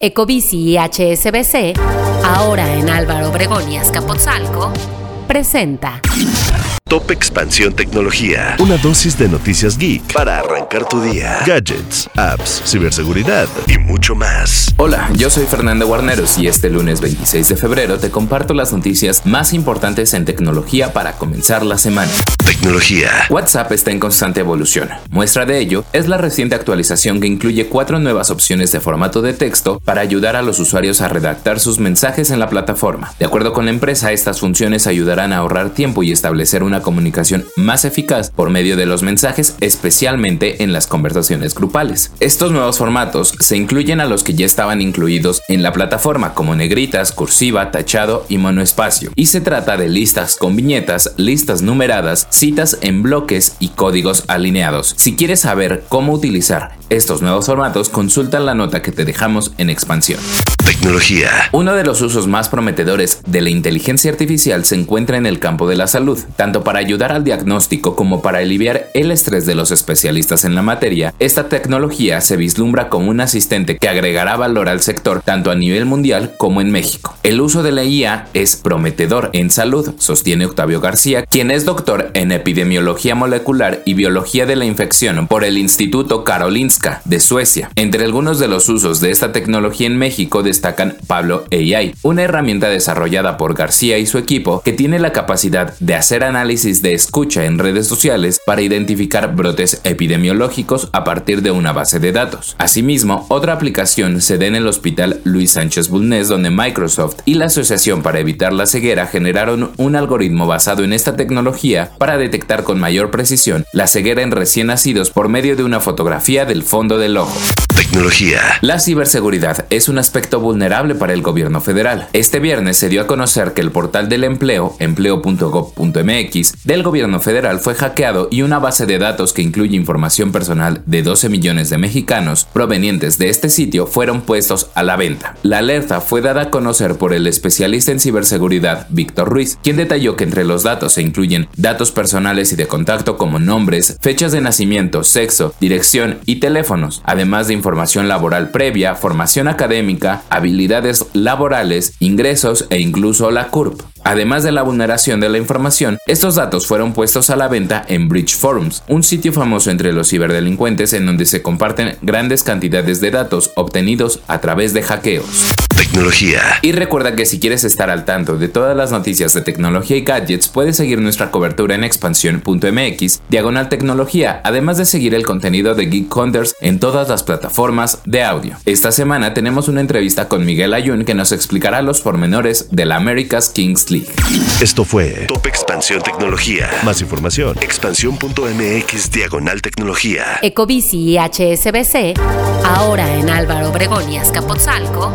Ecobici y HSBC, ahora en Álvaro Obregón y Azcapotzalco, presenta Top Expansión Tecnología. Una dosis de noticias geek para arrancar tu día. Gadgets, apps, ciberseguridad y mucho más. Hola, yo soy Fernando Guarneros y este lunes 26 de febrero te comparto las noticias más importantes en tecnología para comenzar la semana. Tecnología. WhatsApp está en constante evolución. Muestra de ello es la reciente actualización que incluye cuatro nuevas opciones de formato de texto para ayudar a los usuarios a redactar sus mensajes en la plataforma. De acuerdo con la empresa, estas funciones ayudarán a ahorrar tiempo y establecer una comunicación más eficaz por medio de los mensajes, especialmente en las conversaciones grupales. Estos nuevos formatos se incluyen a los que ya estaban incluidos en la plataforma como negritas, cursiva, tachado y monoespacio, y se trata de listas con viñetas, listas numeradas, citas en bloques y códigos alineados. Si quieres saber cómo utilizar estos nuevos formatos, consulta la nota que te dejamos en expansión. Tecnología. Uno de los usos más prometedores de la inteligencia artificial se encuentra en el campo de la salud, tanto para ayudar al diagnóstico como para aliviar el estrés de los especialistas en la materia. Esta tecnología se vislumbra como un asistente que agregará valor al sector tanto a nivel mundial como en México. El uso de la IA es prometedor en salud, sostiene Octavio García, quien es doctor en epidemiología molecular y biología de la infección por el Instituto Karolinska de Suecia. Entre algunos de los usos de esta tecnología en México destacan Pablo AI, una herramienta desarrollada por García y su equipo que tiene la capacidad de hacer análisis de escucha en redes sociales para identificar brotes epidemiológicos a partir de una base de datos. Asimismo, otra aplicación se da en el Hospital Luis Sánchez Bulnes donde Microsoft y la Asociación para Evitar la Ceguera generaron un algoritmo basado en esta tecnología para detectar con mayor precisión la ceguera en recién nacidos por medio de una fotografía del fondo del ojo. Tecnología. La ciberseguridad es un aspecto vulnerable para el gobierno federal. Este viernes se dio a conocer que el portal del empleo, empleo.gov.mx, del gobierno federal fue hackeado y una base de datos que incluye información personal de 12 millones de mexicanos provenientes de este sitio fueron puestos a la venta. La alerta fue dada a conocer por el especialista en ciberseguridad Víctor Ruiz, quien detalló que entre los datos se incluyen datos personales y de contacto como nombres, fechas de nacimiento, sexo, dirección y teléfonos, además de información laboral previa, formación académica, habilidades laborales, ingresos e incluso la CURP. Además de la vulneración de la información, estos datos fueron puestos a la venta en Bridge Forums, un sitio famoso entre los ciberdelincuentes en donde se comparten grandes cantidades de datos obtenidos a través de hackeos. Tecnología. Y recuerda que si quieres estar al tanto de todas las noticias de tecnología y gadgets, puedes seguir nuestra cobertura en expansión.mx, diagonal tecnología, además de seguir el contenido de Geek Hunters en todas las plataformas de audio. Esta semana tenemos una entrevista con Miguel Ayun que nos explicará los pormenores de la America's Kings League. Esto fue Top Expansión Tecnología. Más información. Expansión.mx diagonal tecnología. Ecobici y HSBC, ahora en Álvaro Obregón y Azcapotzalco,